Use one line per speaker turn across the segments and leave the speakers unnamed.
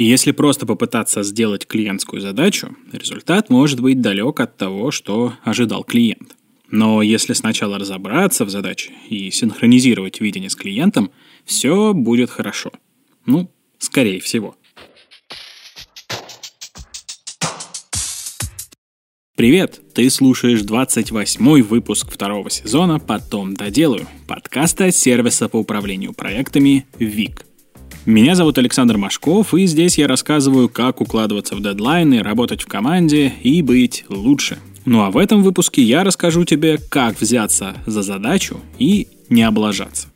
И если просто попытаться сделать клиентскую задачу, результат может быть далек от того, что ожидал клиент. Но если сначала разобраться в задаче и синхронизировать видение с клиентом, все будет хорошо. Ну, скорее всего. Привет! Ты слушаешь 28-й выпуск второго сезона «Потом доделаю» подкаста сервиса по управлению проектами ВИК – меня зовут Александр Машков, и здесь я рассказываю, как укладываться в дедлайны, работать в команде и быть лучше. Ну а в этом выпуске я расскажу тебе, как взяться за задачу и не облажаться.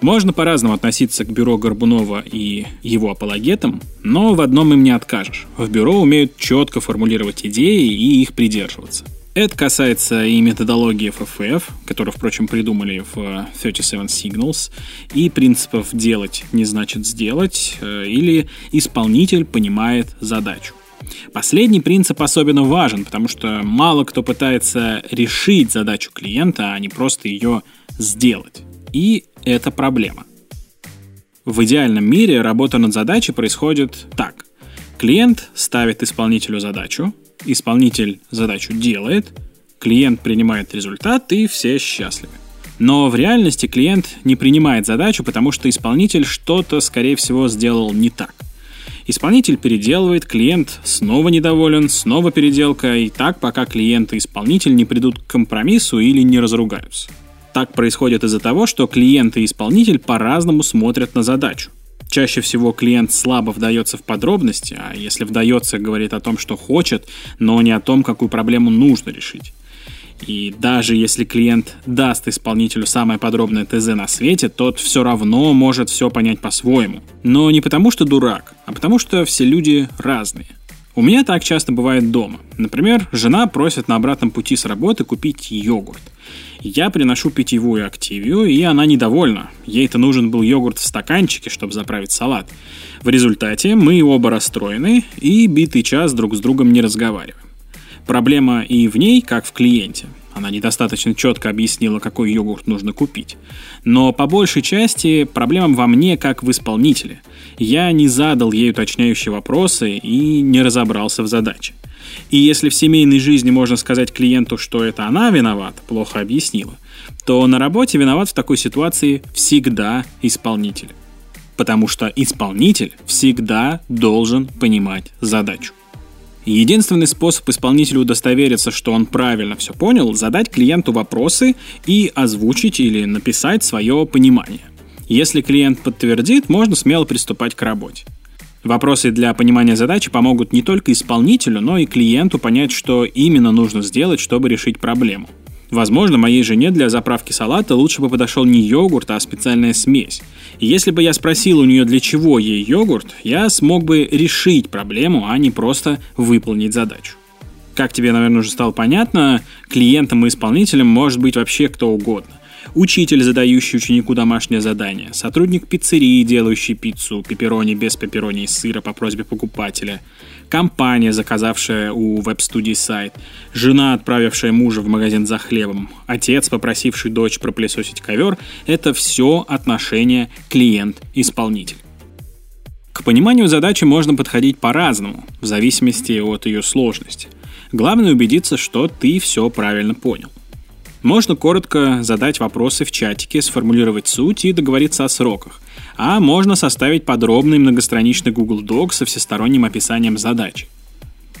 Можно по-разному относиться к бюро Горбунова и его апологетам, но в одном им не откажешь. В бюро умеют четко формулировать идеи и их придерживаться – это касается и методологии FFF, которую, впрочем, придумали в 37 Signals, и принципов «делать не значит сделать» э, или «исполнитель понимает задачу». Последний принцип особенно важен, потому что мало кто пытается решить задачу клиента, а не просто ее сделать. И это проблема. В идеальном мире работа над задачей происходит так. Клиент ставит исполнителю задачу, исполнитель задачу делает, клиент принимает результат и все счастливы. Но в реальности клиент не принимает задачу, потому что исполнитель что-то, скорее всего, сделал не так. Исполнитель переделывает, клиент снова недоволен, снова переделка, и так, пока клиент и исполнитель не придут к компромиссу или не разругаются. Так происходит из-за того, что клиент и исполнитель по-разному смотрят на задачу. Чаще всего клиент слабо вдается в подробности, а если вдается, говорит о том, что хочет, но не о том, какую проблему нужно решить. И даже если клиент даст исполнителю самое подробное ТЗ на свете, тот все равно может все понять по-своему. Но не потому, что дурак, а потому, что все люди разные. У меня так часто бывает дома. Например, жена просит на обратном пути с работы купить йогурт. Я приношу питьевую активию, и она недовольна. Ей-то нужен был йогурт в стаканчике, чтобы заправить салат. В результате мы оба расстроены и битый час друг с другом не разговариваем. Проблема и в ней, как в клиенте. Она недостаточно четко объяснила, какой йогурт нужно купить. Но по большей части проблема во мне, как в исполнителе. Я не задал ей уточняющие вопросы и не разобрался в задаче. И если в семейной жизни можно сказать клиенту, что это она виновата, плохо объяснила, то на работе виноват в такой ситуации всегда исполнитель. Потому что исполнитель всегда должен понимать задачу. Единственный способ исполнителю удостовериться, что он правильно все понял, задать клиенту вопросы и озвучить или написать свое понимание. Если клиент подтвердит, можно смело приступать к работе. Вопросы для понимания задачи помогут не только исполнителю, но и клиенту понять, что именно нужно сделать, чтобы решить проблему. Возможно, моей жене для заправки салата лучше бы подошел не йогурт, а специальная смесь. И если бы я спросил у нее, для чего ей йогурт, я смог бы решить проблему, а не просто выполнить задачу. Как тебе, наверное, уже стало понятно, клиентом и исполнителем может быть вообще кто угодно учитель, задающий ученику домашнее задание, сотрудник пиццерии, делающий пиццу пепперони без пепперони и сыра по просьбе покупателя, компания, заказавшая у веб-студии сайт, жена, отправившая мужа в магазин за хлебом, отец, попросивший дочь пропылесосить ковер – это все отношения клиент-исполнитель. К пониманию задачи можно подходить по-разному, в зависимости от ее сложности. Главное убедиться, что ты все правильно понял. Можно коротко задать вопросы в чатике, сформулировать суть и договориться о сроках. А можно составить подробный многостраничный Google Doc со всесторонним описанием задачи.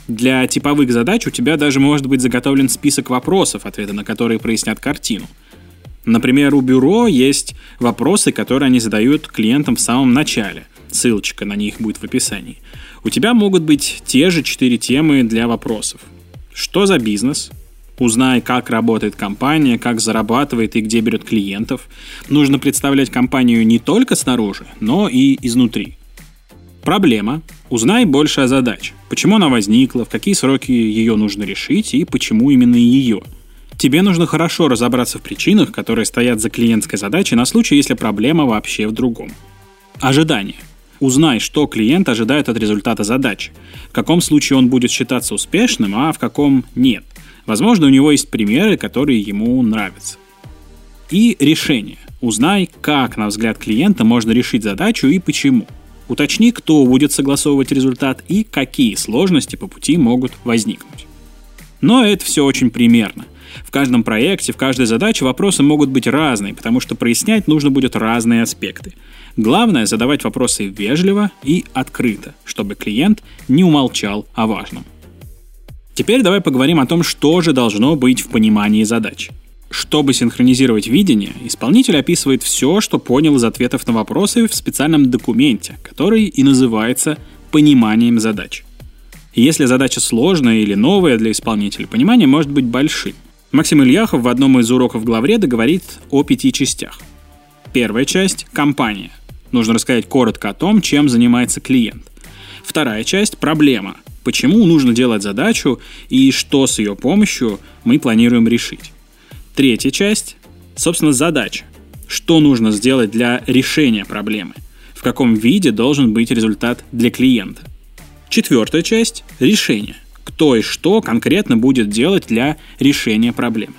Для типовых задач у тебя даже может быть заготовлен список вопросов, ответы на которые прояснят картину. Например, у бюро есть вопросы, которые они задают клиентам в самом начале. Ссылочка на них будет в описании. У тебя могут быть те же четыре темы для вопросов. Что за бизнес? Узнай, как работает компания, как зарабатывает и где берет клиентов. Нужно представлять компанию не только снаружи, но и изнутри. Проблема. Узнай больше о задаче. Почему она возникла, в какие сроки ее нужно решить и почему именно ее. Тебе нужно хорошо разобраться в причинах, которые стоят за клиентской задачей на случай, если проблема вообще в другом. Ожидание. Узнай, что клиент ожидает от результата задачи. В каком случае он будет считаться успешным, а в каком нет – Возможно, у него есть примеры, которые ему нравятся. И решение. Узнай, как, на взгляд клиента, можно решить задачу и почему. Уточни, кто будет согласовывать результат и какие сложности по пути могут возникнуть. Но это все очень примерно. В каждом проекте, в каждой задаче вопросы могут быть разные, потому что прояснять нужно будет разные аспекты. Главное задавать вопросы вежливо и открыто, чтобы клиент не умолчал о важном. Теперь давай поговорим о том, что же должно быть в понимании задач. Чтобы синхронизировать видение, исполнитель описывает все, что понял из ответов на вопросы в специальном документе, который и называется «пониманием задач». Если задача сложная или новая для исполнителя, понимание может быть большим. Максим Ильяхов в одном из уроков главреда говорит о пяти частях. Первая часть – компания. Нужно рассказать коротко о том, чем занимается клиент. Вторая часть – проблема. Почему нужно делать задачу и что с ее помощью мы планируем решить. Третья часть – собственно, задача. Что нужно сделать для решения проблемы? В каком виде должен быть результат для клиента? Четвертая часть – решение – кто и что конкретно будет делать для решения проблемы.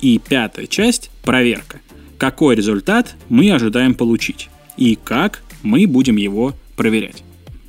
И пятая часть – проверка. Какой результат мы ожидаем получить и как мы будем его проверять.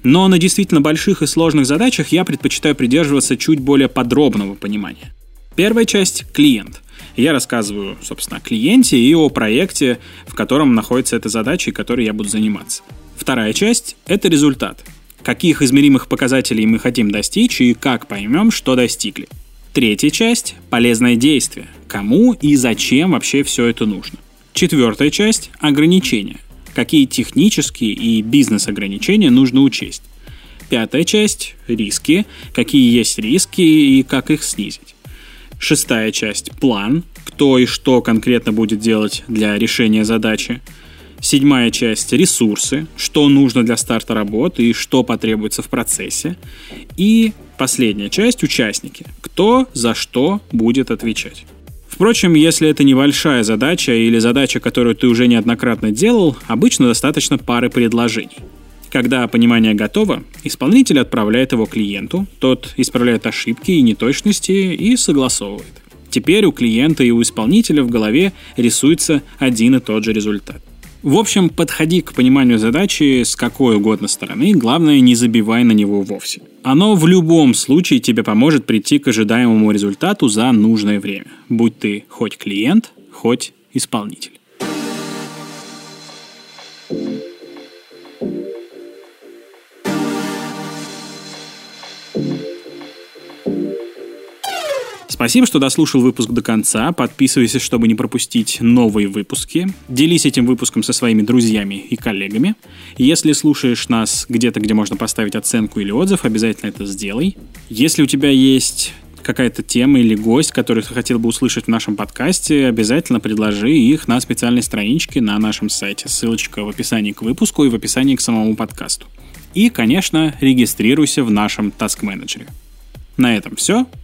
Но на действительно больших и сложных задачах я предпочитаю придерживаться чуть более подробного понимания. Первая часть – клиент. Я рассказываю, собственно, о клиенте и о проекте, в котором находится эта задача и которой я буду заниматься. Вторая часть – это результат каких измеримых показателей мы хотим достичь и как поймем, что достигли. Третья часть – полезное действие. Кому и зачем вообще все это нужно. Четвертая часть – ограничения. Какие технические и бизнес-ограничения нужно учесть. Пятая часть – риски. Какие есть риски и как их снизить. Шестая часть – план. Кто и что конкретно будет делать для решения задачи. Седьмая часть – ресурсы, что нужно для старта работы и что потребуется в процессе. И последняя часть – участники, кто за что будет отвечать. Впрочем, если это небольшая задача или задача, которую ты уже неоднократно делал, обычно достаточно пары предложений. Когда понимание готово, исполнитель отправляет его клиенту, тот исправляет ошибки и неточности и согласовывает. Теперь у клиента и у исполнителя в голове рисуется один и тот же результат. В общем, подходи к пониманию задачи с какой угодно стороны, главное не забивай на него вовсе. Оно в любом случае тебе поможет прийти к ожидаемому результату за нужное время, будь ты хоть клиент, хоть исполнитель. Спасибо, что дослушал выпуск до конца. Подписывайся, чтобы не пропустить новые выпуски. Делись этим выпуском со своими друзьями и коллегами. Если слушаешь нас где-то, где можно поставить оценку или отзыв, обязательно это сделай. Если у тебя есть какая-то тема или гость, который ты хотел бы услышать в нашем подкасте, обязательно предложи их на специальной страничке на нашем сайте. Ссылочка в описании к выпуску и в описании к самому подкасту. И, конечно, регистрируйся в нашем Task Manager. На этом все.